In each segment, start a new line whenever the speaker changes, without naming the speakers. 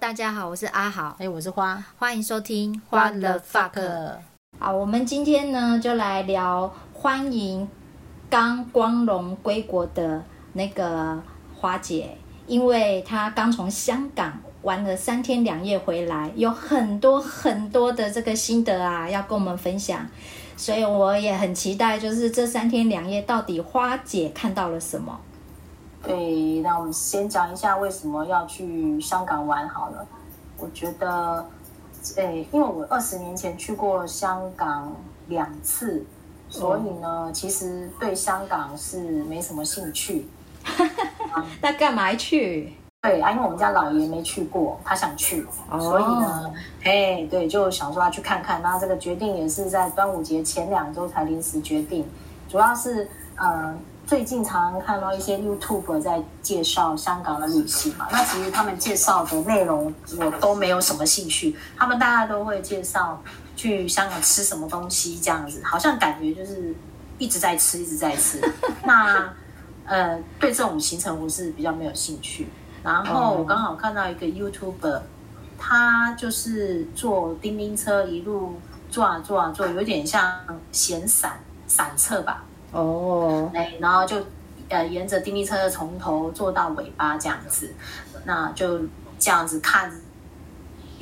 大家好，我是阿豪，
哎，我是花，
欢迎收听花的 fuck。好，我们今天呢就来聊欢迎刚光荣归国的那个花姐，因为她刚从香港玩了三天两夜回来，有很多很多的这个心得啊，要跟我们分享，所以我也很期待，就是这三天两夜到底花姐看到了什么。
对，那我们先讲一下为什么要去香港玩好了。我觉得，诶，因为我二十年前去过香港两次，所以呢，其实对香港是没什么兴趣。
那干嘛去？
对啊，因为我们家老爷没去过，他想去，所以呢，哎，对，就想说要去看看。那这个决定也是在端午节前两周才临时决定，主要是，呃。最近常常看到一些 YouTube 在介绍香港的旅行嘛，那其实他们介绍的内容我都没有什么兴趣。他们大家都会介绍去香港吃什么东西这样子，好像感觉就是一直在吃，一直在吃。那呃，对这种行程我是比较没有兴趣。然后我刚好看到一个 YouTuber，他就是坐叮叮车一路坐啊坐啊坐，有点像闲散散策吧。哦，哎，然后就，呃，沿着叮叮车从头坐到尾巴这样子，那就这样子看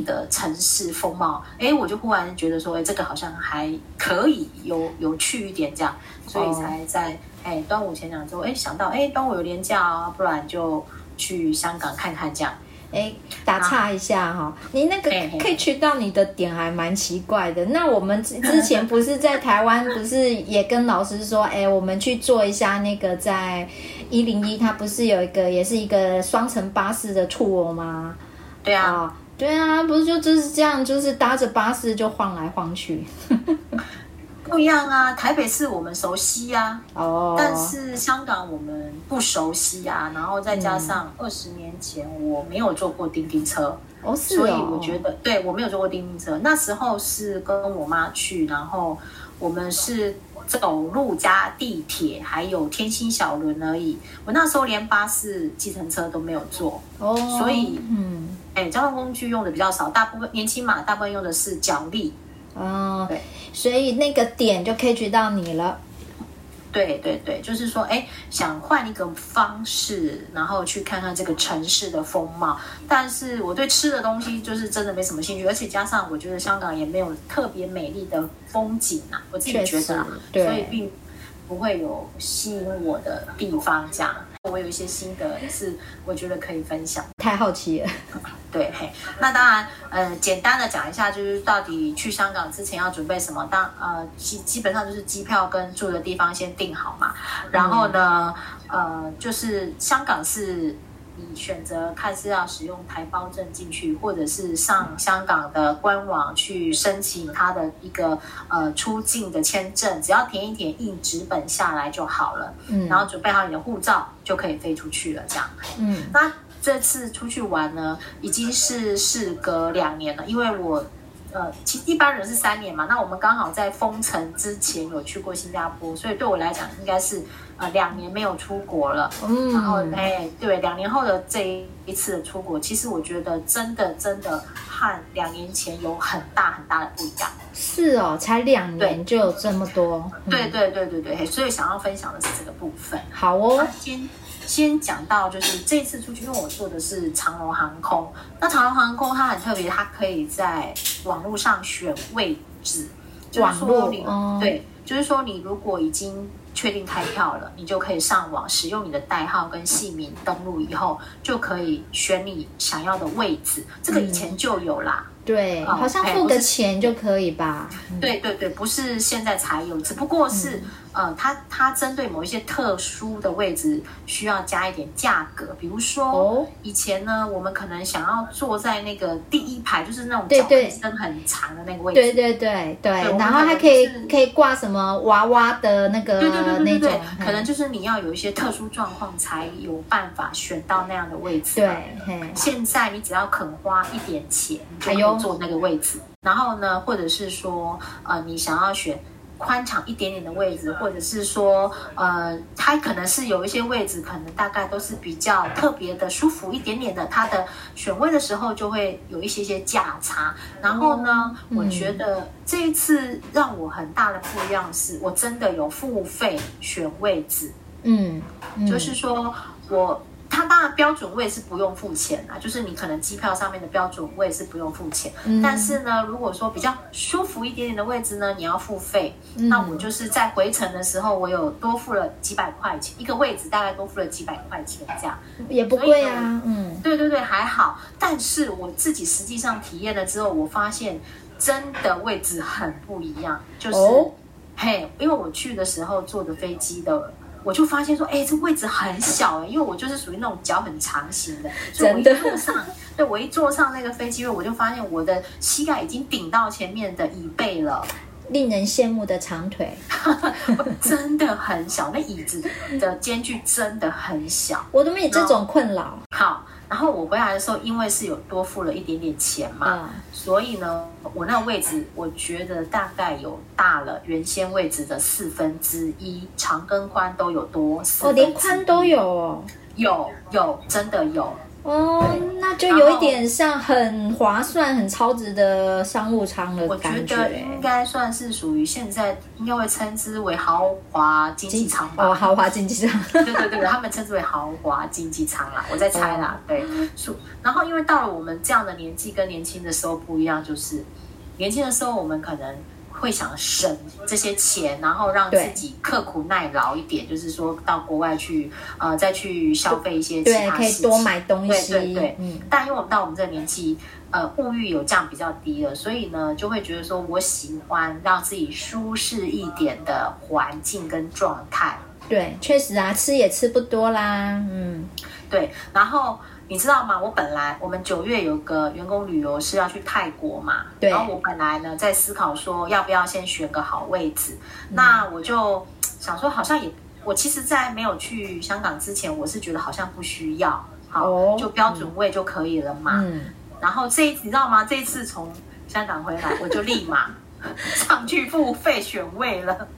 的城市风貌，哎，我就忽然觉得说，哎，这个好像还可以有有趣一点这样，所以才在哎端午前两周，哎想到哎端午有连假啊，不然就去香港看看这样。
哎，打岔一下哈，你那个 catch 到你的点还蛮奇怪的。那我们之前不是在台湾，不是也跟老师说，哎，我们去做一下那个在一零一，它不是有一个也是一个双层巴士的 tour 吗？
对啊，
对啊，不是就就是这样，就是搭着巴士就晃来晃去。
不一样啊，台北市我们熟悉啊，哦，但是香港我们不熟悉啊，然后再加上二十年前我没有坐过叮叮车，哦，是哦，所以我觉得对，我没有坐过叮叮车，那时候是跟我妈去，然后我们是走路加地铁，还有天星小轮而已，我那时候连巴士、计程车都没有坐，哦，所以嗯，哎，交通工具用的比较少，大部分年轻嘛，大部分用的是脚力。
哦，对，所以那个点就 catch 到你了。
对对对，就是说，哎，想换一个方式，然后去看看这个城市的风貌。但是我对吃的东西就是真的没什么兴趣，而且加上我觉得香港也没有特别美丽的风景啊，我自己觉得啊，对，所以并不会有吸引我的地方这样。我有一些心得是我觉得可以分享，
太好奇了。
对，嘿，那当然，呃，简单的讲一下，就是到底去香港之前要准备什么？当呃基基本上就是机票跟住的地方先订好嘛。然后呢，呃，就是香港是。你选择看是要使用台胞证进去，或者是上香港的官网去申请他的一个呃出境的签证，只要填一填印纸本下来就好了。嗯，然后准备好你的护照就可以飞出去了。这样，嗯，那这次出去玩呢，已经是事隔两年了，因为我呃，其一般人是三年嘛，那我们刚好在封城之前有去过新加坡，所以对我来讲应该是。呃，两年没有出国了，嗯，然后哎，对，两年后的这一次的出国，其实我觉得真的真的和两年前有很大很大的不一样。
是哦，才两年就有这么多。
对对对对对，所以想要分享的是这个部分。
好哦，
先先讲到就是这次出去，因为我坐的是长龙航空，那长龙航空它很特别，它可以在网络上选位置，就是说你，嗯，对，就是说你如果已经。确定开票了，你就可以上网使用你的代号跟姓名登录以后，就可以选你想要的位置。这个以前就有啦，
嗯、对，好像付个钱就可以吧？
对对对，不是现在才有，只不过是。嗯呃，它它针对某一些特殊的位置需要加一点价格，比如说，哦，以前呢，我们可能想要坐在那个第一排，就是那种脚可以伸很长的那个位置，
对对对对，对，然后还可以可以挂什么娃娃的那个，
对对对对对，可能就是你要有一些特殊状况才有办法选到那样的位置。
对，
现在你只要肯花一点钱，就可以坐那个位置。然后呢，或者是说，呃，你想要选。宽敞一点点的位置，或者是说，呃，它可能是有一些位置，可能大概都是比较特别的舒服一点点的，它的选位的时候就会有一些些价差。然后呢，嗯、我觉得这一次让我很大的不一样是，我真的有付费选位置，
嗯，嗯
就是说我。它当然标准位是不用付钱啊，就是你可能机票上面的标准位是不用付钱，嗯、但是呢，如果说比较舒服一点点的位置呢，你要付费。嗯、那我就是在回程的时候，我有多付了几百块钱一个位置，大概多付了几百块钱这样，
也不贵啊。嗯，
对对对，还好。但是我自己实际上体验了之后，我发现真的位置很不一样，就是、哦、嘿，因为我去的时候坐的飞机的。我就发现说，哎，这位置很小哎，因为我就是属于那种脚很长型的，所以我一坐上，对，我一坐上那个飞机位，我就发现我的膝盖已经顶到前面的椅背了，
令人羡慕的长腿，
真的很小，那椅子的间距真的很小，
我都没有这种困扰。
好。然后我回来的时候，因为是有多付了一点点钱嘛，嗯、所以呢，我那个位置我觉得大概有大了原先位置的四分之一，长跟宽都有多。
哦，连宽都有哦，
有有真的有。
哦，那就有一点像很划算、很超值的商务舱的感觉。
我觉得应该算是属于现在应该会称之为豪华经济舱吧。
哦，豪华经济舱。
对对对，他们称之为豪华经济舱啦。我在猜啦，哦、对。然后因为到了我们这样的年纪，跟年轻的时候不一样，就是年轻的时候我们可能。会想省这些钱，然后让自己刻苦耐劳一点，就是说到国外去，呃，再去消费一些其他事情，可以多买东西。对对对。嗯。但因为我们到我们这个年纪，呃，物欲有降比较低了，所以呢，就会觉得说我喜欢让自己舒适一点的环境跟状态。
对，确实啊，吃也吃不多啦。嗯，
对。然后。你知道吗？我本来我们九月有个员工旅游是要去泰国嘛，对。然后我本来呢在思考说要不要先选个好位置，嗯、那我就想说好像也，我其实，在没有去香港之前，我是觉得好像不需要，好，哦、就标准位就可以了嘛。嗯。然后这一你知道吗？这一次从香港回来，我就立马。上去付费选位了，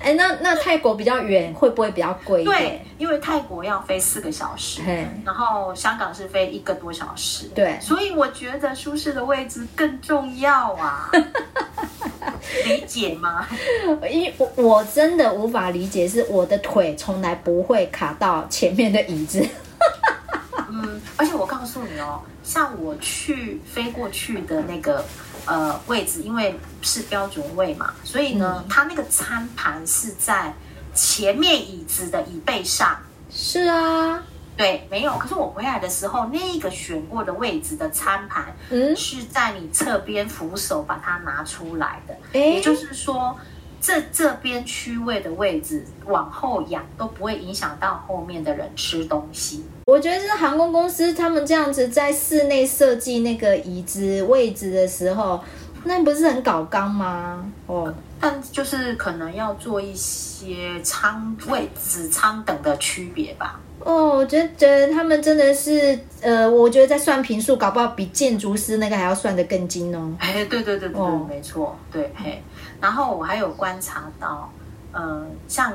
哎，那那泰国比较远，会不会比较贵？
对，因为泰国要飞四个小时，然后香港是飞一个多小时，
对，
所以我觉得舒适的位置更重要啊，理解吗？
因为我我真的无法理解，是我的腿从来不会卡到前面的椅子，
嗯，而且我告诉你哦，像我去飞过去的那个。呃，位置因为是标准位嘛，所以呢，嗯、它那个餐盘是在前面椅子的椅背上。
是啊，
对，没有。可是我回来的时候，那个选过的位置的餐盘，嗯，是在你侧边扶手把它拿出来的。诶也就是说，这这边区位的位置往后仰都不会影响到后面的人吃东西。
我觉得是航空公司他们这样子在室内设计那个椅子位置的时候，那不是很搞刚吗？哦，
但就是可能要做一些舱位置舱等的区别吧。
哦，我觉得觉得他们真的是，呃，我觉得在算平数，搞不好比建筑师那个还要算得更精哦。
哎，对对对对，哦、没错，对嘿。然后我还有观察到，呃，像。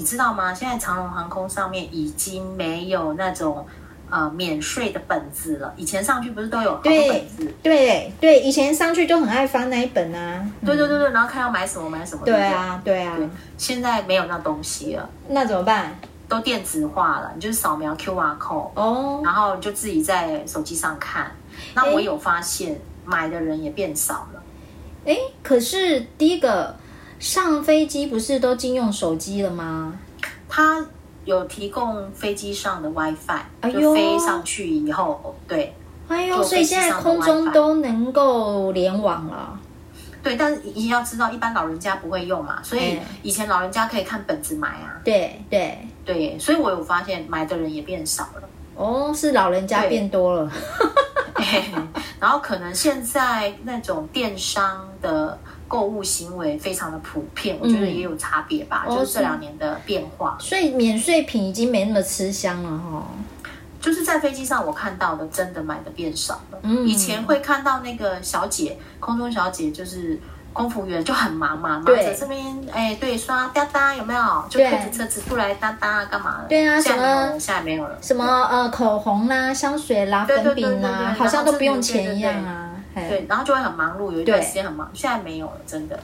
你知道吗？现在长龙航空上面已经没有那种呃免税的本子了。以前上去不是都有好多本子？
对对对，以前上去就很爱翻那一本啊。
对对对对，然后看要买什么买什么。
对啊对啊。
现在没有那东西了。
那怎么办？
都电子化了，你就是扫描 QR code 哦，然后你就自己在手机上看。那我有发现买的人也变少了。
哎，可是第一个。上飞机不是都禁用手机了吗？
他有提供飞机上的 WiFi，哎呦，就飞上去以后，对，
哎呦，所以现在空中都能够联网了。
对，但是你要知道，一般老人家不会用嘛，所以以前老人家可以看本子买啊。
对对
对，所以我有发现买的人也变少了。
哦，是老人家变多了。
然后可能现在那种电商的。购物行为非常的普遍，我觉得也有差别吧，嗯、就是这两年的变化。
所以免税品已经没那么吃香了哈。
就是在飞机上我看到的，真的买的变少了。嗯，以前会看到那个小姐，空中小姐，就是空服员就很忙嘛，忙着这边哎，对，刷哒哒有没有？就开着车子出来哒哒干嘛？
对啊，什么
现在没有了？
什么呃口红啦、香水啦、粉饼啦，好像都不用钱一样啊。
对，然后就会很忙碌，有一段时间很忙，现在没有了，真的。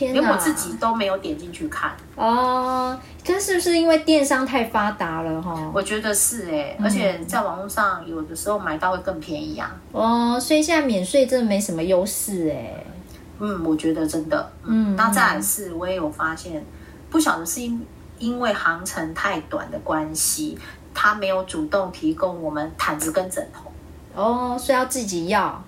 连我自己都没有点进去看
哦。这是不是因为电商太发达了哈？
我觉得是哎，而且在网络上有的时候买到会更便宜啊。
哦，所以现在免税真的没什么优势哎。
嗯，我觉得真的，嗯，那再来是，我也有发现，不晓得是因因为航程太短的关系，他没有主动提供我们毯子跟枕头，
哦，所以要自己要，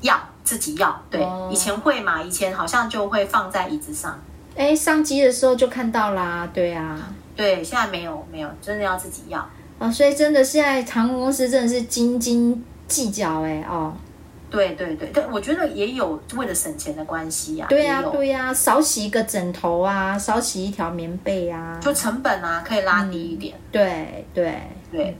要自己要，对，哦、以前会嘛，以前好像就会放在椅子上，
哎，上机的时候就看到啦，对啊，
对，现在没有没有，真的要自己要，
哦，所以真的现在航空公司真的是斤斤计较，哎，哦。
对对对对，我觉得也有为了省钱的关系呀、啊。
对呀、啊、对呀、啊，少洗一个枕头啊，少洗一条棉被啊，
就成本啊可以拉低一点。
嗯、对对
对，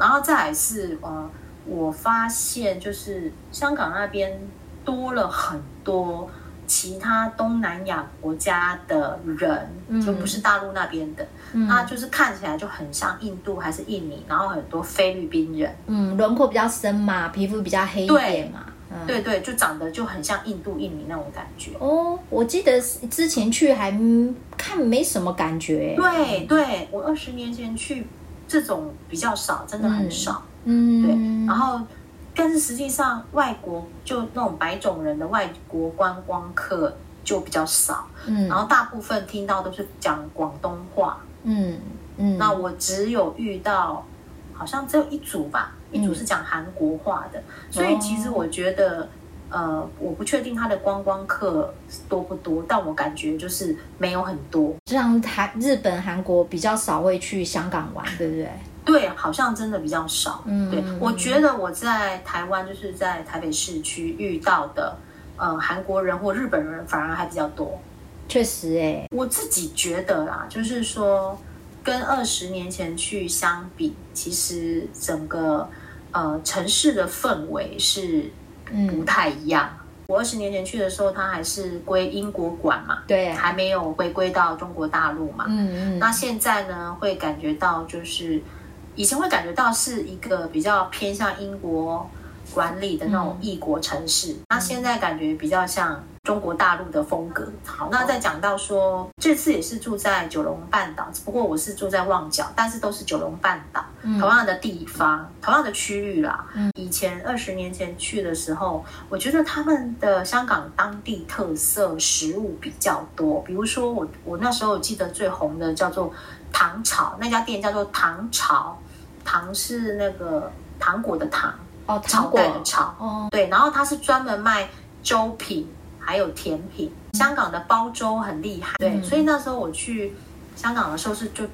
然后再来是呃，我发现就是香港那边多了很多其他东南亚国家的人，嗯、就不是大陆那边的，那、嗯、就是看起来就很像印度还是印尼，然后很多菲律宾人，
嗯，轮廓比较深嘛，皮肤比较黑一点嘛。
对对，就长得就很像印度、印尼那种感觉
哦。我记得之前去还看没什么感觉。
对对，我二十年前去，这种比较少，真的很少。嗯，对。然后，但是实际上，外国就那种白种人的外国观光客就比较少。嗯，然后大部分听到都是讲广东话。嗯嗯，那我只有遇到，好像只有一组吧。一组是讲韩国话的，嗯、所以其实我觉得，哦、呃，我不确定他的观光客多不多，但我感觉就是没有很多。
像台日本、韩国比较少会去香港玩，对不对？
对，好像真的比较少。嗯，对，我觉得我在台湾就是在台北市区遇到的，呃，韩国人或日本人反而还比较多。
确实，哎，
我自己觉得啦，就是说跟二十年前去相比，其实整个。呃，城市的氛围是不太一样。嗯、我二十年前去的时候，它还是归英国管嘛，
对，
还没有回归到中国大陆嘛。嗯嗯。那现在呢，会感觉到就是以前会感觉到是一个比较偏向英国管理的那种异国城市，嗯、那现在感觉比较像。中国大陆的风格。好，那再讲到说，这次也是住在九龙半岛，只不过我是住在旺角，但是都是九龙半岛，嗯、同样的地方，同样的区域啦。嗯、以前二十年前去的时候，我觉得他们的香港当地特色食物比较多，比如说我我那时候记得最红的叫做糖炒，那家店叫做糖炒，糖是那个糖果的糖，
哦，糖果
的炒，哦，对，然后它是专门卖粥品。还有甜品，香港的煲粥很厉害，对，嗯、所以那时候我去香港的时候是就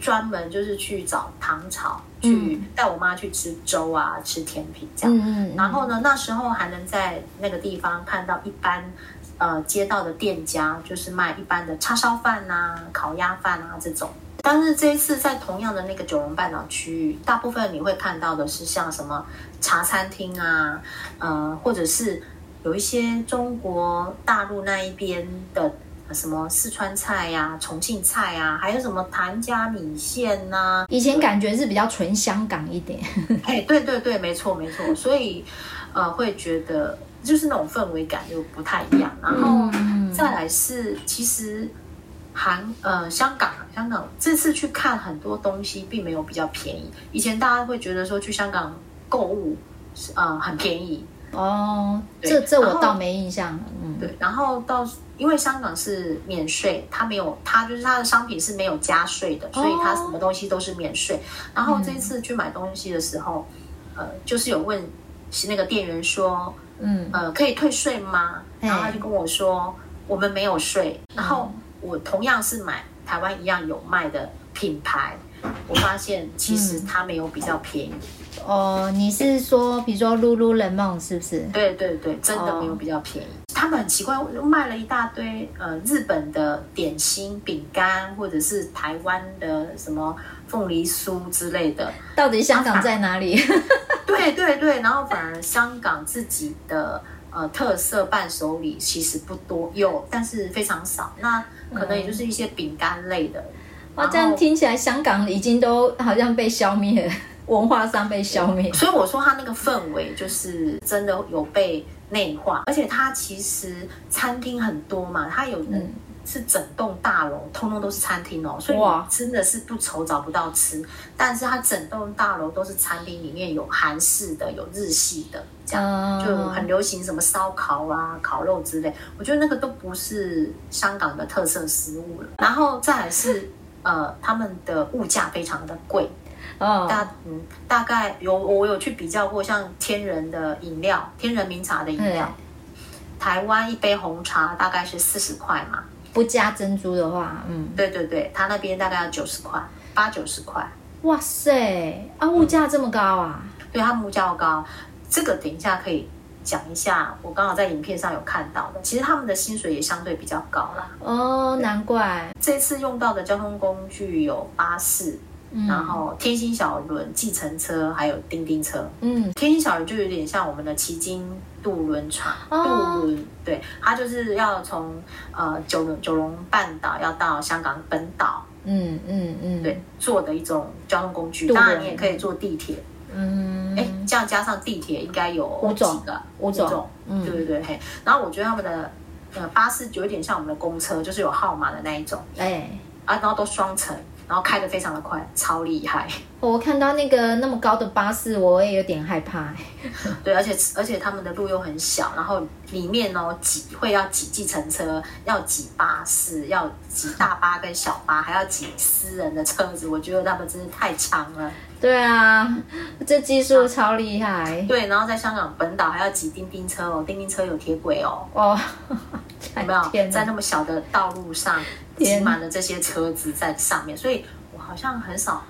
专门就是去找糖炒，嗯、去带我妈去吃粥啊，吃甜品这样。嗯嗯、然后呢，那时候还能在那个地方看到一般呃街道的店家，就是卖一般的叉烧饭啊、烤鸭饭啊这种。但是这一次在同样的那个九龙半岛区域，大部分你会看到的是像什么茶餐厅啊，呃，或者是。有一些中国大陆那一边的什么四川菜呀、啊、重庆菜啊，还有什么谭家米线呐、啊，
以前感觉是比较纯香港一点。
哎，对对对，没错没错，所以呃会觉得就是那种氛围感就不太一样。然后再来是，其实韩呃香港香港这次去看很多东西，并没有比较便宜。以前大家会觉得说去香港购物呃很便宜。
哦，这这我倒没印象。嗯，
对，然后到因为香港是免税，它没有，它就是它的商品是没有加税的，所以它什么东西都是免税。然后这次去买东西的时候，呃，就是有问是那个店员说，嗯，呃，可以退税吗？然后他就跟我说，我们没有税。然后我同样是买台湾一样有卖的品牌，我发现其实它没有比较便宜。
哦，你是说，比如说 Lululemon 是不是？
对对对，真的没有比较便宜。哦、他们很奇怪，卖了一大堆呃日本的点心、饼干，或者是台湾的什么凤梨酥之类的。
到底香港在哪里？
对对对，然后反而香港自己的呃特色伴手礼其实不多，有但是非常少。那可能也就是一些饼干类的。
哇、嗯，这样听起来香港已经都好像被消灭了，文化上被消灭。
所以我说它那个氛围就是真的有被内化，而且它其实餐厅很多嘛，它有是整栋大楼通通都是餐厅哦，所以真的是不愁找不到吃。但是它整栋大楼都是餐厅，里面有韩式的，有日系的，这样就很流行什么烧烤啊、烤肉之类。我觉得那个都不是香港的特色食物了。然后再来是呃，他们的物价非常的贵哦，大嗯大概有我有去比较过，像天人的饮料，天人名茶的饮料，台湾一杯红茶大概是四十块嘛。
不加珍珠的话，嗯，
对对对，他那边大概要九十块，八九十块。
哇塞，啊，物价这么高啊？
嗯、对，他们物价高，这个等一下可以讲一下。我刚好在影片上有看到的，其实他们的薪水也相对比较高啦。
哦，难怪。
这次用到的交通工具有巴士。嗯、然后天星小轮、计程车还有叮叮车。嗯，天星小轮就有点像我们的奇经渡轮船，哦、渡轮，对，它就是要从呃九龙九龙半岛要到香港本岛。嗯嗯嗯，对，坐的一种交通工具。当然你也可以坐地铁。嗯，哎，这样加上地铁应该有
五种
几个？
五种。
嗯，对对对，嘿。然后我觉得他们的呃巴士就有点像我们的公车，就是有号码的那一种。哎，啊，然后都双层。然后开得非常的快，超厉害。
我看到那个那么高的巴士，我也有点害怕。
对，而且而且他们的路又很小，然后里面哦挤会要挤计程车，要挤巴士，要挤大巴跟小巴，还要挤私人的车子。我觉得他们真是太强了。
对啊，这技术超厉害。
对，然后在香港本岛还要挤叮叮车哦，叮叮车有铁轨哦。哦，有没有？在那么小的道路上。挤满了这些车子在上面，所以我好像很少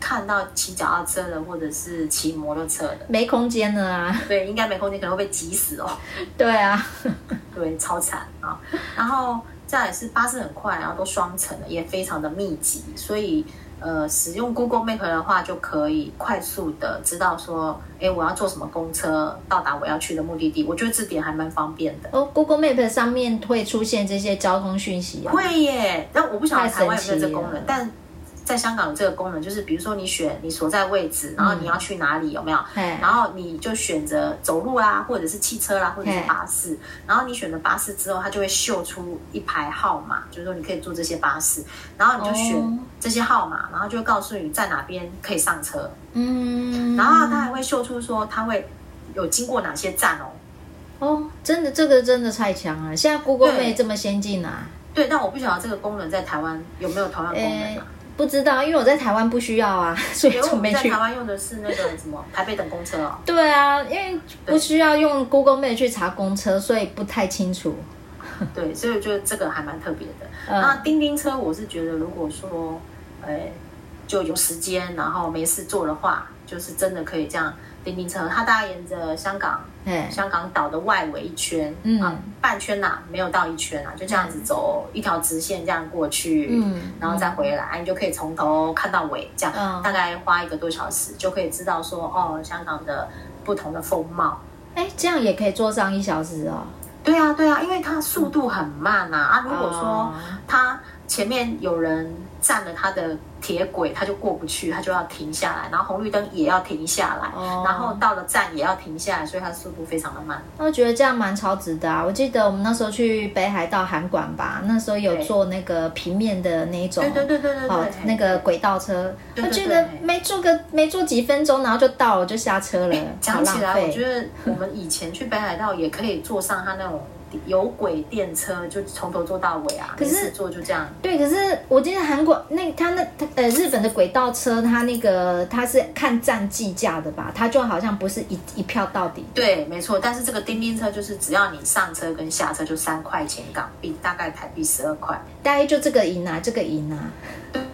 看到骑脚踏车的或者是骑摩托车的，
没空间了啊。
对，应该没空间，可能会被挤死哦。
对啊，
对，超惨啊。然后再来是巴士很快，然后都双层的，也非常的密集，所以。呃，使用 Google Map 的话，就可以快速的知道说，哎，我要坐什么公车到达我要去的目的地。我觉得这点还蛮方便的。
哦，Google Map 上面会出现这些交通讯息啊？
会耶，但我不晓得台湾有没有这功能，但。在香港有这个功能，就是比如说你选你所在位置，然后你要去哪里，有没有？嗯、然后你就选择走路啦，或者是汽车啦，或者是巴士。然后你选择巴士之后，它就会秀出一排号码，就是说你可以坐这些巴士。然后你就选这些号码，然后就会告诉你在哪边可以上车。嗯。然后它还会秀出说它会有经过哪些站哦。
哦，真的，这个真的太强了！现在 Google 没这么先进啊。
对，但我不晓得这个功能在台湾有没有同样功能啊？
不知道，因为我在台湾不需要啊，所以从没去。
在台湾用的是那个什么 台北等公车哦。
对啊，因为不需要用 Google Map 去查公车，所以不太清楚。
对，所以我觉得这个还蛮特别的。嗯、那叮叮车，我是觉得如果说，哎，就有时间，然后没事做的话，就是真的可以这样。叮叮车，它大概沿着香港，香港岛的外围一圈，嗯，啊、半圈呐、啊，没有到一圈啊，就这样子走一条直线这样过去，嗯，然后再回来，嗯、你就可以从头看到尾，这样、嗯、大概花一个多小时就可以知道说，哦，香港的不同的风貌。
哎，这样也可以坐上一小时哦。
对啊，对啊，因为它速度很慢呐，啊，啊，如果说它前面有人。占了他的铁轨，他就过不去，他就要停下来，然后红绿灯也要停下来，哦、然后到了站也要停下来，所以它速度非常的慢。
我觉得这样蛮超值的啊！我记得我们那时候去北海道函馆吧，那时候有坐那个平面的那种，
对对对对对，哦，
那个轨道车，我觉得没坐个没坐几分钟，然后就到了，就下车了。
讲起来，我觉得我们以前去北海道也可以坐上他那种。有轨电车就从头坐到尾啊，可是坐就这样。
对，可是我记得韩国那他那呃日本的轨道车，他那个他是看站计价的吧？他就好像不是一一票到底。
对，没错。但是这个叮叮车就是只要你上车跟下车就三块钱港币，大概台币十二块。
大概就这个赢啊，这个赢啊。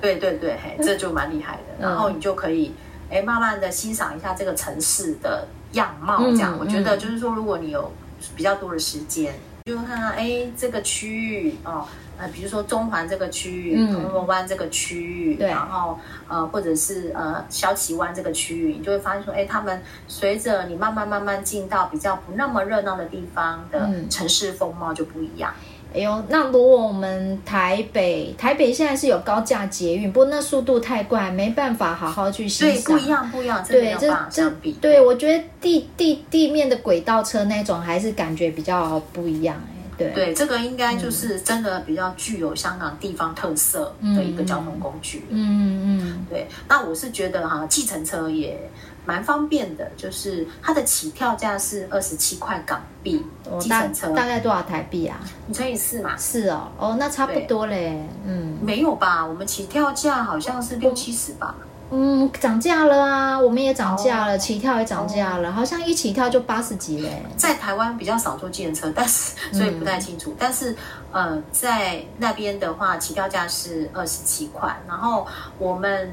对对对，嘿，这就蛮厉害的。嗯、然后你就可以哎慢慢的欣赏一下这个城市的样貌，这样。嗯、我觉得就是说，如果你有比较多的时间，就看看哎，这个区域哦。呃，比如说中环这个区域，铜锣湾这个区域，
对，
然后呃，或者是呃，萧旗湾这个区域，你就会发现说，哎，他们随着你慢慢慢慢进到比较不那么热闹的地方的城市风貌就不一样。
哎呦，那如果我们台北，台北现在是有高架捷运，不过那速度太快，没办法好好去欣赏。
对，不一样，不一样，这没有办法相比。
对，我觉得地地地面的轨道车那种还是感觉比较不一样。对，
对，这个应该就是真的比较具有香港地方特色的一个交通工具。
嗯嗯嗯，
对。那我是觉得哈，计程车也蛮方便的，就是它的起跳价是二十七块港币。计程车
大概多少台币啊？
你乘以四嘛。
是哦，哦，那差不多嘞。嗯，
没有吧？我们起跳价好像是六七十吧。
嗯，涨价了啊！我们也涨价了，哦、起跳也涨价了，哦、好像一起跳就八十几嘞。
在台湾比较少坐计程车，但是所以不太清楚。嗯、但是呃，在那边的话，起跳价是二十七块。然后我们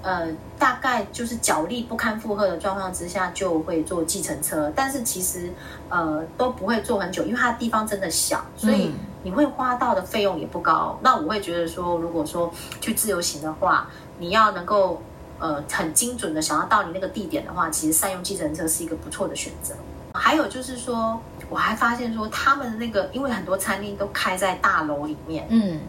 呃大概就是脚力不堪负荷的状况之下，就会坐计程车。但是其实呃都不会坐很久，因为它的地方真的小，所以你会花到的费用也不高。嗯、那我会觉得说，如果说去自由行的话，你要能够，呃，很精准的想要到你那个地点的话，其实善用计程车是一个不错的选择。还有就是说，我还发现说，他们的那个，因为很多餐厅都开在大楼里面，嗯，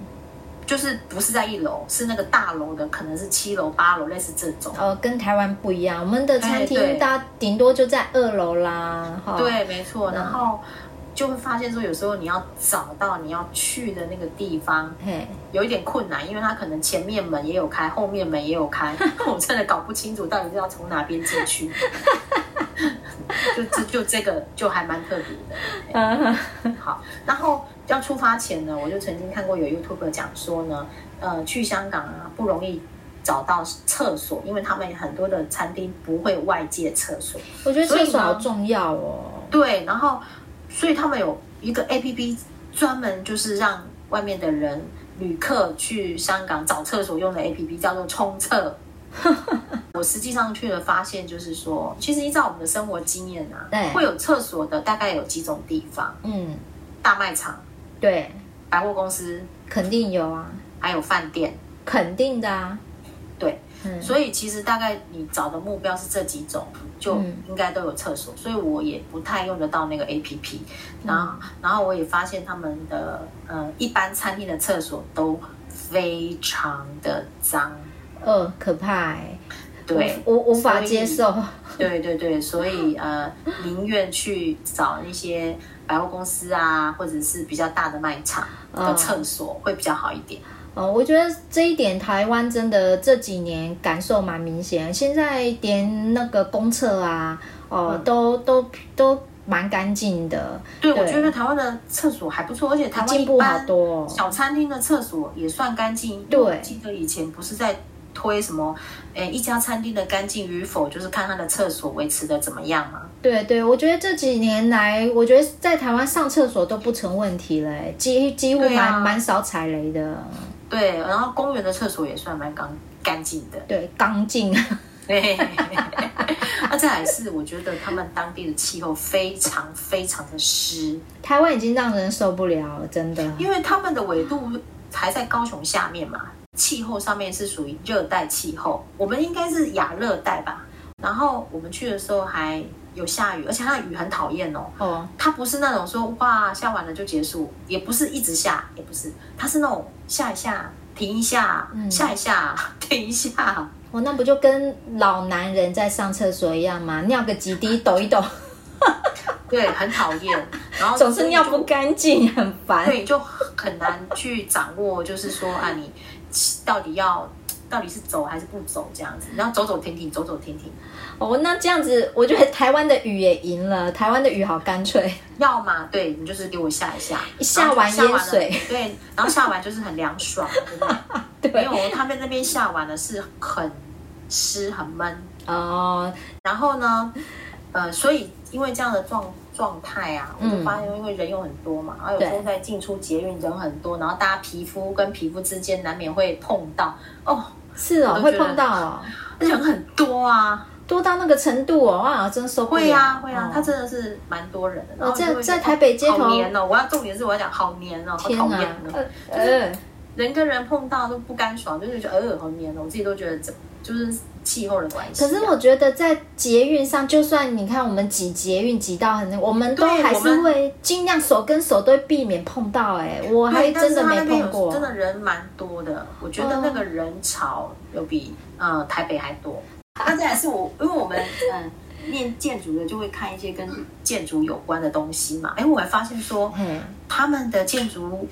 就是不是在一楼，是那个大楼的，可能是七楼、八楼，类似这种。
呃，跟台湾不一样，我们的餐厅大顶多就在二楼啦。
对，没错。然后。就会发现说，有时候你要找到你要去的那个地方，有一点困难，因为它可能前面门也有开，后面门也有开，我真的搞不清楚到底是要从哪边进去。就这就这个就还蛮特别的。好，然后要出发前呢，我就曾经看过有 YouTuber 讲说呢，呃，去香港啊不容易找到厕所，因为他们很多的餐厅不会外借厕所。
我觉得厕所好重要哦。
对，然后。所以他们有一个 APP 专门就是让外面的人旅客去香港找厕所用的 APP，叫做冲厕。我实际上去了，发现就是说，其实依照我们的生活经验啊，对，会有厕所的大概有几种地方，嗯，大卖场，
对，
百货公司
肯定有啊，
还有饭店，
肯定的啊，
对。所以其实大概你找的目标是这几种，就应该都有厕所。所以我也不太用得到那个 APP。然后，然后我也发现他们的呃一般餐厅的厕所都非常的脏，
呃，可怕欸。
对，
我无法接受。
对对对，所以呃宁愿去找那些百货公司啊，或者是比较大的卖场的厕所会比较好一点。
哦，我觉得这一点台湾真的这几年感受蛮明显。现在连那个公厕啊，哦，嗯、都都都蛮干净的。
对，对我觉得台湾的厕所还不错，而且台湾
进步好多。
小餐厅的厕所也算干
净。
对，记得以前不是在推什么，诶，一家餐厅的干净与否，就是看它的厕所维持的怎么样嘛。
对对，我觉得这几年来，我觉得在台湾上厕所都不成问题了，几几乎蛮、啊、蛮少踩雷的。
对，然后公园的厕所也算蛮干干净的。
对，干净。
那再来是，我觉得他们当地的气候非常非常的湿。
台湾已经让人受不了了，真的。
因为他们的纬度还在高雄下面嘛，气候上面是属于热带气候，我们应该是亚热带吧。然后我们去的时候还有下雨，而且它的雨很讨厌哦。哦。它不是那种说哇下完了就结束，也不是一直下，也不是，它是那种下一下停一下，嗯、下一下 停一下。
哦，那不就跟老男人在上厕所一样吗？尿个几滴抖一抖。
对，很讨厌。然后
总是尿不干净，很烦。
对，就很难去掌握，就是说啊，你到底要。到底是走还是不走这样子？然后走走停停，走走停停。
哦，那这样子，我觉得台湾的雨也赢了。台湾的雨好干脆。
要嘛，对，你就是给我下一下，
一下完淹水。
对，然后下完就是很凉爽，对不对？对。没有，他们那边下完了是很湿很闷
哦。
然后呢，呃，所以因为这样的状状态啊，我就发现，因为人又很多嘛，然后有时候在进出捷运人很多，然后大家皮肤跟皮肤之间难免会碰到哦。
是哦，会碰到哦，
人很多啊。
多到那个程度哦，哇，真受不了。
会啊，会啊，它真的是蛮多人的。
哦，在在台北街头，
好黏哦！我要重点是我要讲好黏哦，好讨厌哦。呃，人跟人碰到都不干爽，就是觉得呃好黏哦，我自己都觉得这就是。气候的关系。
可是我觉得在捷运上，就算你看我们挤捷运挤到很，我们都还是会尽量手跟手都避免碰到。哎，我还真的没碰过。
真的人蛮多的，我觉得那个人潮有比呃台北还多。那再来是我，因为我们嗯念建筑的就会看一些跟建筑有关的东西嘛。哎，我还发现说，他们的建筑。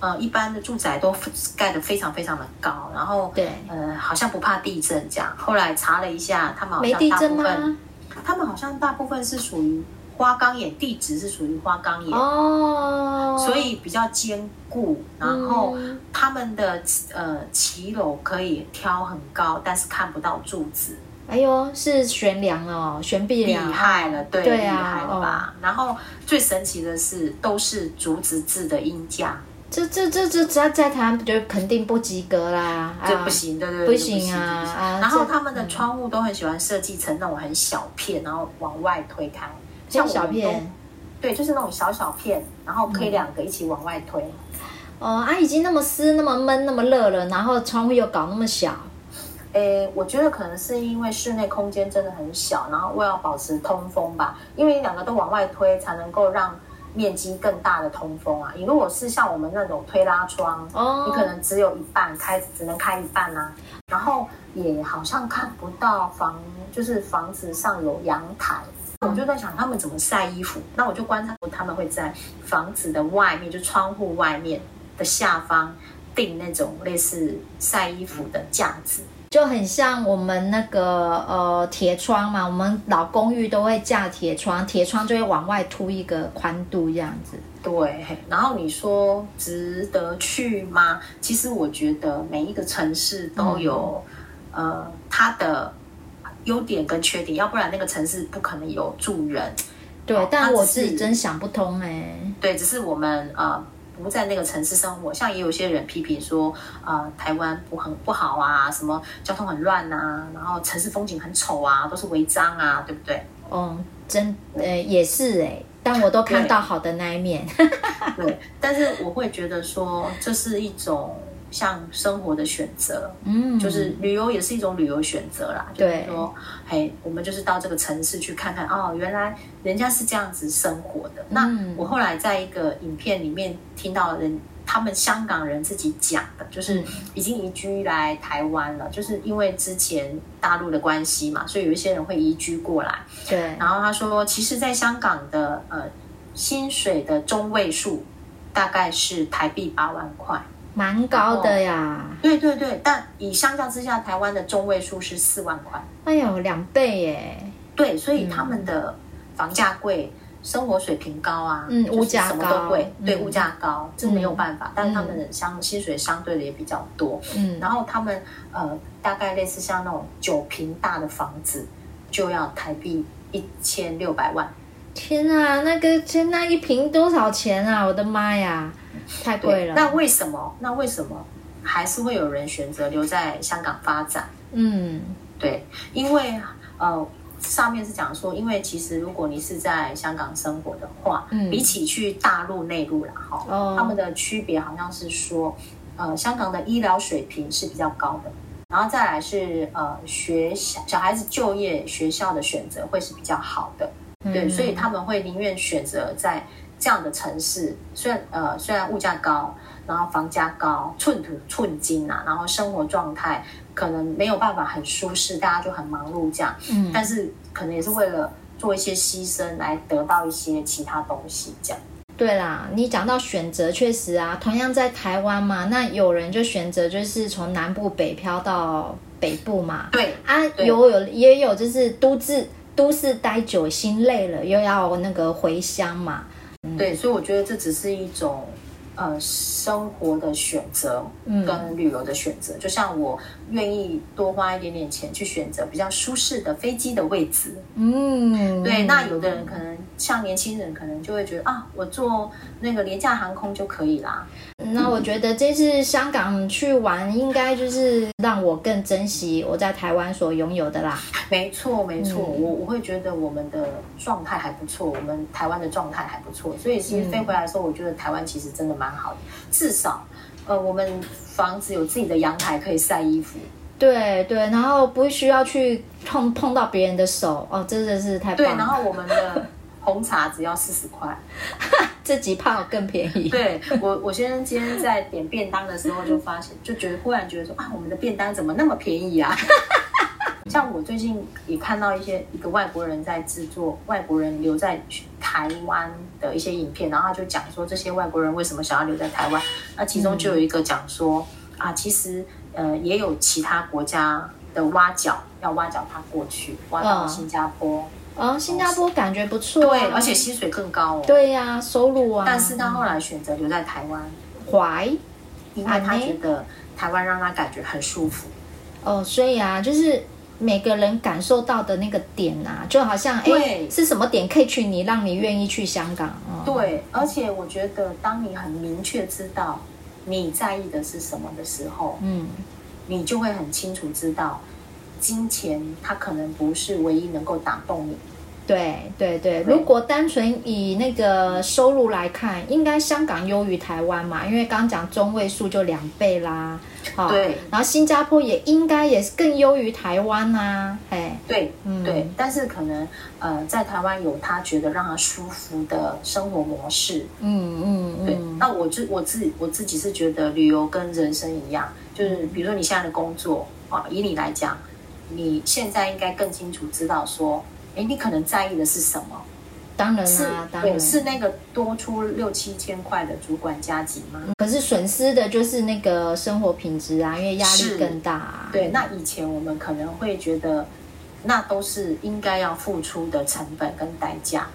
呃，一般的住宅都盖得非常非常的高，然后对，呃，好像不怕地震这样。后来查了一下，他们好像大部分，他们好像大部分是属于花岗岩，地质是属于花岗岩哦，所以比较坚固。然后他们的呃骑楼可以挑很高，但是看不到柱子。
哎呦，是悬梁哦，悬臂梁，
厉害了，对，对啊，厉害了吧？然后最神奇的是，都是竹子制的鹰架。
这这这这只要在台湾，就肯定不及格啦！
这不行，对对对，
不行啊！
然后他们的窗户都很喜欢设计成那种很小片，然后往外推开，
像小片，
对，就是那种小小片，然后可以两个一起往外推。
哦啊，已经那么湿、那么闷、那么热了，然后窗户又搞那么小。
诶，我觉得可能是因为室内空间真的很小，然后为了保持通风吧，因为两个都往外推，才能够让。面积更大的通风啊！你如果是像我们那种推拉窗，oh. 你可能只有一半开，只能开一半啊。然后也好像看不到房，就是房子上有阳台。我就在想，他们怎么晒衣服？那我就观察过，他们会在房子的外面，就窗户外面的下方订那种类似晒衣服的架子。
就很像我们那个呃铁窗嘛，我们老公寓都会架铁窗，铁窗就会往外凸一个宽度这样子。
对，然后你说值得去吗？其实我觉得每一个城市都有、嗯、呃它的优点跟缺点，要不然那个城市不可能有住人。
对，但我自己真想不通哎、欸。
对，只是我们呃。不在那个城市生活，像也有些人批评说，呃，台湾不很不好啊，什么交通很乱啊，然后城市风景很丑啊，都是违章啊，对不对？
哦，真呃也是哎，但我都看到好的那一面。
对，对，但是我会觉得说，这是一种。像生活的选择，嗯，就是旅游也是一种旅游选择啦。对，就是说，嘿，我们就是到这个城市去看看，哦，原来人家是这样子生活的。嗯、那我后来在一个影片里面听到人，他们香港人自己讲的，就是已经移居来台湾了，就是因为之前大陆的关系嘛，所以有一些人会移居过来。对，然后他说，其实，在香港的呃薪水的中位数大概是台币八万块。
蛮高的呀，
对对对，但以相较之下，台湾的中位数是四万块，
哎呦，两倍耶！
对，所以他们的房价贵，嗯、生活水平高啊，
嗯，物价
什么都贵，对，物价高，这没有办法。嗯、但是他们的相薪水相对的也比较多，嗯，然后他们呃，大概类似像那种九坪大的房子，就要台币一千六百万。
天啊，那个天，那一坪多少钱啊？我的妈呀！太贵了。
那为什么？那为什么还是会有人选择留在香港发展？嗯，对，因为呃，上面是讲说，因为其实如果你是在香港生活的话，嗯，比起去大陆内陆然后，哦，他们的区别好像是说，呃，香港的医疗水平是比较高的，然后再来是呃，学小小孩子就业学校的选择会是比较好的，对，嗯，所以他们会宁愿选择在。这样的城市，虽然呃虽然物价高，然后房价高，寸土寸金啊，然后生活状态可能没有办法很舒适，大家就很忙碌这样。嗯，但是可能也是为了做一些牺牲，来得到一些其他东西这样。
对啦，你讲到选择，确实啊，同样在台湾嘛，那有人就选择就是从南部北漂到北部嘛。
对
啊，有有也有就是都市都市待久心累了，又要那个回乡嘛。
对，所以我觉得这只是一种，呃，生活的选择跟旅游的选择。嗯、就像我愿意多花一点点钱去选择比较舒适的飞机的位置。嗯，对。那有的人可能像年轻人，可能就会觉得啊，我坐那个廉价航空就可以啦。
那我觉得这次香港去玩，应该就是让我更珍惜我在台湾所拥有的啦。
没错，没错，嗯、我我会觉得我们的状态还不错，我们台湾的状态还不错，所以其实飞回来的时候，我觉得台湾其实真的蛮好的，至少，呃，我们房子有自己的阳台可以晒衣服。
对对，然后不需要去碰碰到别人的手哦，真的是太棒了。
对，然后我们的红茶只要四十块，
这几泡更便宜。
对我，我先生今天在点便当的时候就发现，就觉得忽然觉得说啊，我们的便当怎么那么便宜啊？像我最近也看到一些一个外国人在制作外国人留在台湾的一些影片，然后他就讲说这些外国人为什么想要留在台湾，那其中就有一个讲说、嗯、啊，其实。呃，也有其他国家的挖角，要挖角他过去，挖到新加坡。
哦，哦新加坡感觉不错，
对，而且薪水更高哦。
对呀、啊，收入啊。
但是他后来选择留在台湾，
怀、嗯，
因为他觉得台湾让他感觉很舒服。
哦，所以啊，就是每个人感受到的那个点啊，就好像哎，是什么点 catch 你让你愿意去香港？哦、
对，而且我觉得当你很明确知道。你在意的是什么的时候，嗯，你就会很清楚知道，金钱它可能不是唯一能够打动你。
对对对，如果单纯以那个收入来看，应该香港优于台湾嘛，因为刚刚讲中位数就两倍啦。好，对，然后新加坡也应该也是更优于台湾呐、啊。哎，
对，嗯，对，但是可能呃，在台湾有他觉得让他舒服的生活模式。嗯嗯嗯。对，那我就我自我自己是觉得旅游跟人生一样，就是比如说你现在的工作啊，以你来讲，你现在应该更清楚知道说。哎，你可能在意的是什么？
当然啦、啊，当然
是那个多出六七千块的主管加给吗？
可是损失的就是那个生活品质啊，因为压力更大、啊。
对，那以前我们可能会觉得，那都是应该要付出的成本跟代价，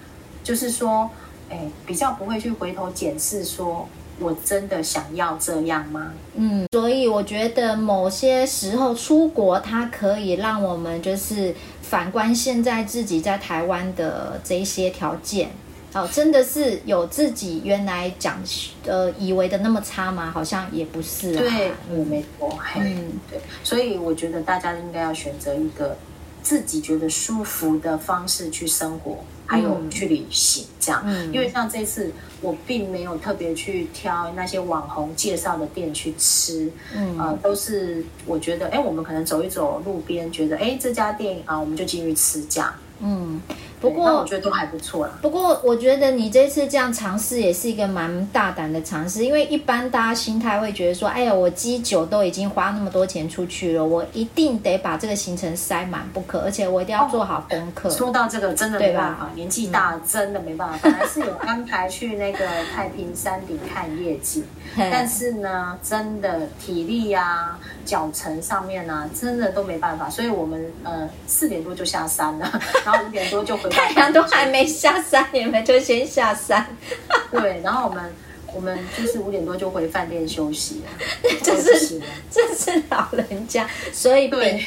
就是说，哎，比较不会去回头检视说。我真的想要这样吗？
嗯，所以我觉得某些时候出国，它可以让我们就是反观现在自己在台湾的这些条件，哦，真的是有自己原来讲呃以为的那么差吗？好像也不是啊。
对，嗯，没错，嗯，对，所以我觉得大家应该要选择一个自己觉得舒服的方式去生活。还有去旅行这样，嗯，因为像这次我并没有特别去挑那些网红介绍的店去吃，嗯，呃，都是我觉得，哎，我们可能走一走路边，觉得，哎，这家店啊，我们就进去吃这样，嗯。不过我觉得都还不错啦。
不过我觉得你这次这样尝试也是一个蛮大胆的尝试，因为一般大家心态会觉得说：“哎呀，我机酒都已经花那么多钱出去了，我一定得把这个行程塞满不可，而且我一定要做好功课。”
说到这个，真的没办法，年纪大了真的没办法。本来是有安排去那个太平山顶看夜景，但是呢，真的体力呀、脚程上面呢、啊，真的都没办法，所以我们呃四点多就下山了，然后五点多就回。
太阳都还没下山，你们就先下山。
对，然后我们我们就是五点多就回饭店休息了。
这是这是老人家，所以对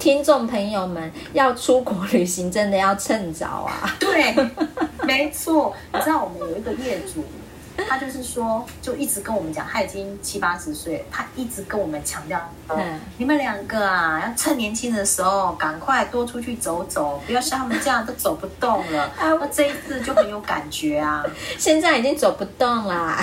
听众朋友们要出国旅行，真的要趁早啊。
对，没错。你知道我们有一个业主。他就是说，就一直跟我们讲，他已经七八十岁，他一直跟我们强调，嗯，你们两个啊，要趁年轻的时候赶快多出去走走，不要像他们这样都走不动了。那这一次就很有感觉啊，
现在已经走不动啦。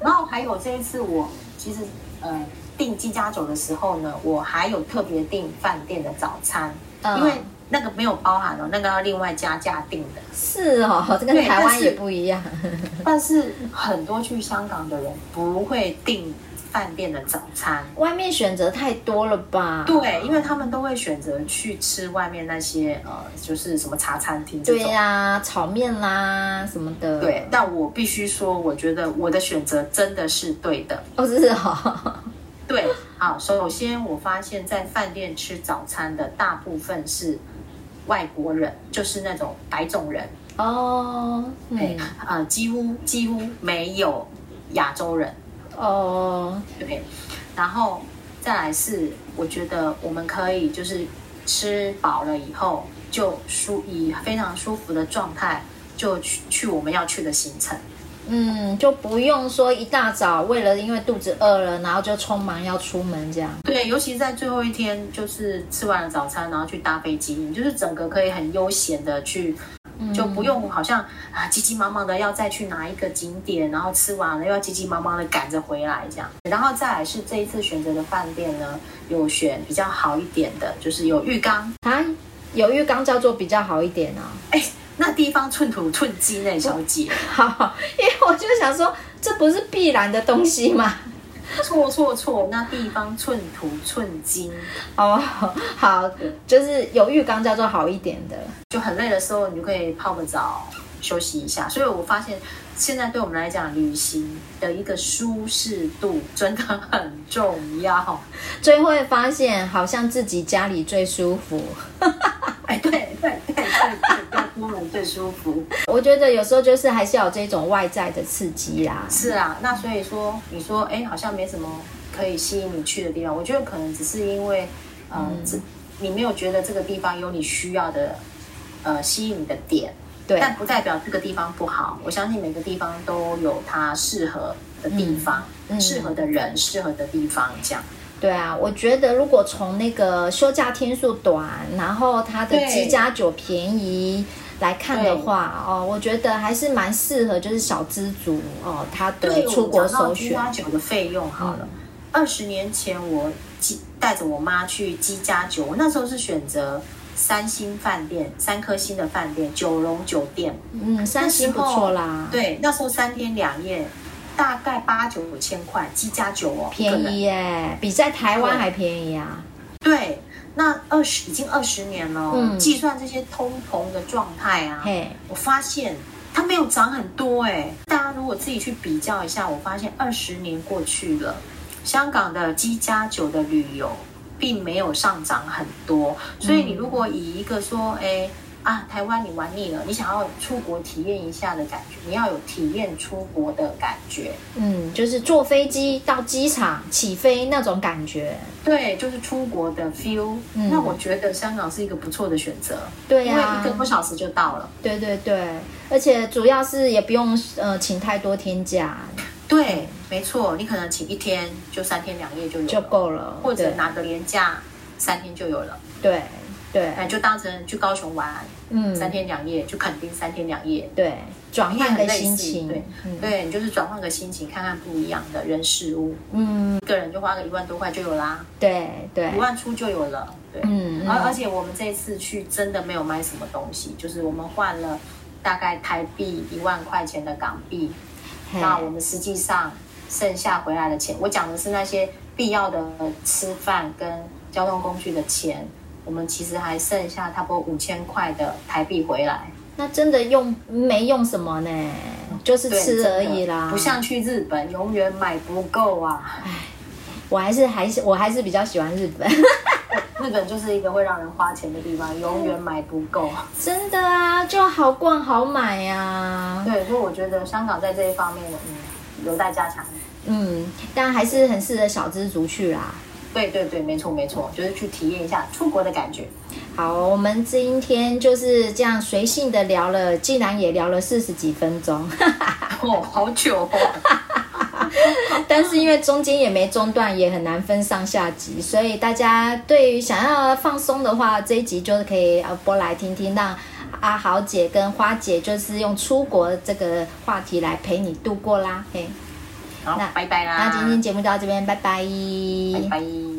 然后还有这一次，我其实呃订机加酒的时候呢，我还有特别订饭店的早餐，嗯、因为。那个没有包含哦，那个要另外加价订的。
是哦，这跟台湾也不一样。
但是，很多去香港的人不会订饭店的早餐，
外面选择太多了吧？
对，因为他们都会选择去吃外面那些呃，就是什么茶餐厅。
对呀、啊，炒面啦什么的。
对，但我必须说，我觉得我的选择真的是对的。
哦，是哦。
对，好，首先我发现，在饭店吃早餐的大部分是。外国人就是那种白种人。哦，对、嗯，呃，几乎几乎没有亚洲人。哦，对，然后再来是，我觉得我们可以就是吃饱了以后，就舒以非常舒服的状态就去去我们要去的行程，
嗯，就不用说一大早为了因为肚子饿了，然后就匆忙要出门这样。
对，尤其在最后一天，就是吃完了早餐，然后去搭飞机，你就是整个可以很悠闲的去，就不用好像啊急急忙忙的要再去哪一个景点，然后吃完了又要急急忙忙的赶着回来这样。然后再来是这一次选择的饭店呢，有选比较好一点的，就是有浴缸
啊，有浴缸叫做比较好一点啊。
哎。那地方寸土寸金呢，小姐。
好，因为我就想说，这不是必然的东西吗？
错错错，那地方寸土寸金。
哦，好，就是有浴缸叫做好一点的。
就很累的时候，你就可以泡个澡休息一下。所以我发现，现在对我们来讲，旅行的一个舒适度真的很重要。
最后会发现，好像自己家里最舒服。
哎，对对对对对。出门最舒服，
我觉得有时候就是还是要有这种外在的刺激啦。
是啊，那所以说你说，哎，好像没什么可以吸引你去的地方。我觉得可能只是因为，呃、嗯，这你没有觉得这个地方有你需要的，呃，吸引你的点。对，但不代表这个地方不好。我相信每个地方都有它适合的地方，嗯、适合的人、嗯、适合的地方，这样。
对啊，我觉得如果从那个休假天数短，然后它的机加酒便宜。来看的话哦，我觉得还是蛮适合，就是小资族哦，他的出国首选。
机加酒的费用好了，二十年前我带着我妈去机加酒，我那时候是选择三星饭店，三颗星的饭店，九龙酒店。
嗯，三星不错啦。
对，那时候三天两夜，大概八九五千块，机加酒哦，
便宜耶，比在台湾还便宜啊。
对。那二十已经二十年了，嗯，计算这些通膨的状态啊，嘿，我发现它没有涨很多哎。大家如果自己去比较一下，我发现二十年过去了，香港的机加酒的旅游并没有上涨很多。所以你如果以一个说，哎。啊，台湾你玩腻了，你想要出国体验一下的感觉，你要有体验出国的感觉。
嗯，就是坐飞机到机场起飞那种感觉。
对，就是出国的 feel。嗯，那我觉得香港是一个不错的选择。
对呀，
因为一个多小时就到了。
对对对，而且主要是也不用呃请太多天假。
对，没错，你可能请一天就三天两夜就有
就够了，
或者拿个连假三天就有了。
对。对，
那就当成去高雄玩，嗯，三天两夜，就肯定三天两夜，
对，转换个心情，
对，嗯、对你就是转换个心情，看看不一样的人事物，嗯，一个人就花个一万多块就有啦，
对对，
一万出就有了，对，嗯，而而且我们这次去真的没有买什么东西，就是我们换了大概台币一万块钱的港币，那我们实际上剩下回来的钱，我讲的是那些必要的吃饭跟交通工具的钱。我们其实还剩下差不多五千块的台币回来，
那真的用没用什么呢？就是吃而已啦。
不像去日本，永远买不够啊！唉，
我还是还是我还是比较喜欢日本。
日本就是一个会让人花钱的地方，永远买不够。
真的啊，就好逛好买呀、啊。
对，所以我觉得香港在这一方面，嗯，有待加强。
嗯，但还是很适合小资族去啦。
对对对，没错没错，就是去体验一下出国的感觉。
好，我们今天就是这样随性的聊了，竟然也聊了四十几分钟，
哦，好久哦。
但是因为中间也没中断，也很难分上下集，所以大家对于想要放松的话，这一集就是可以呃播来听听，让阿豪姐跟花姐就是用出国这个话题来陪你度过啦，嘿。
好，那拜拜啦！
那今天节目就到这边，拜拜。
拜拜。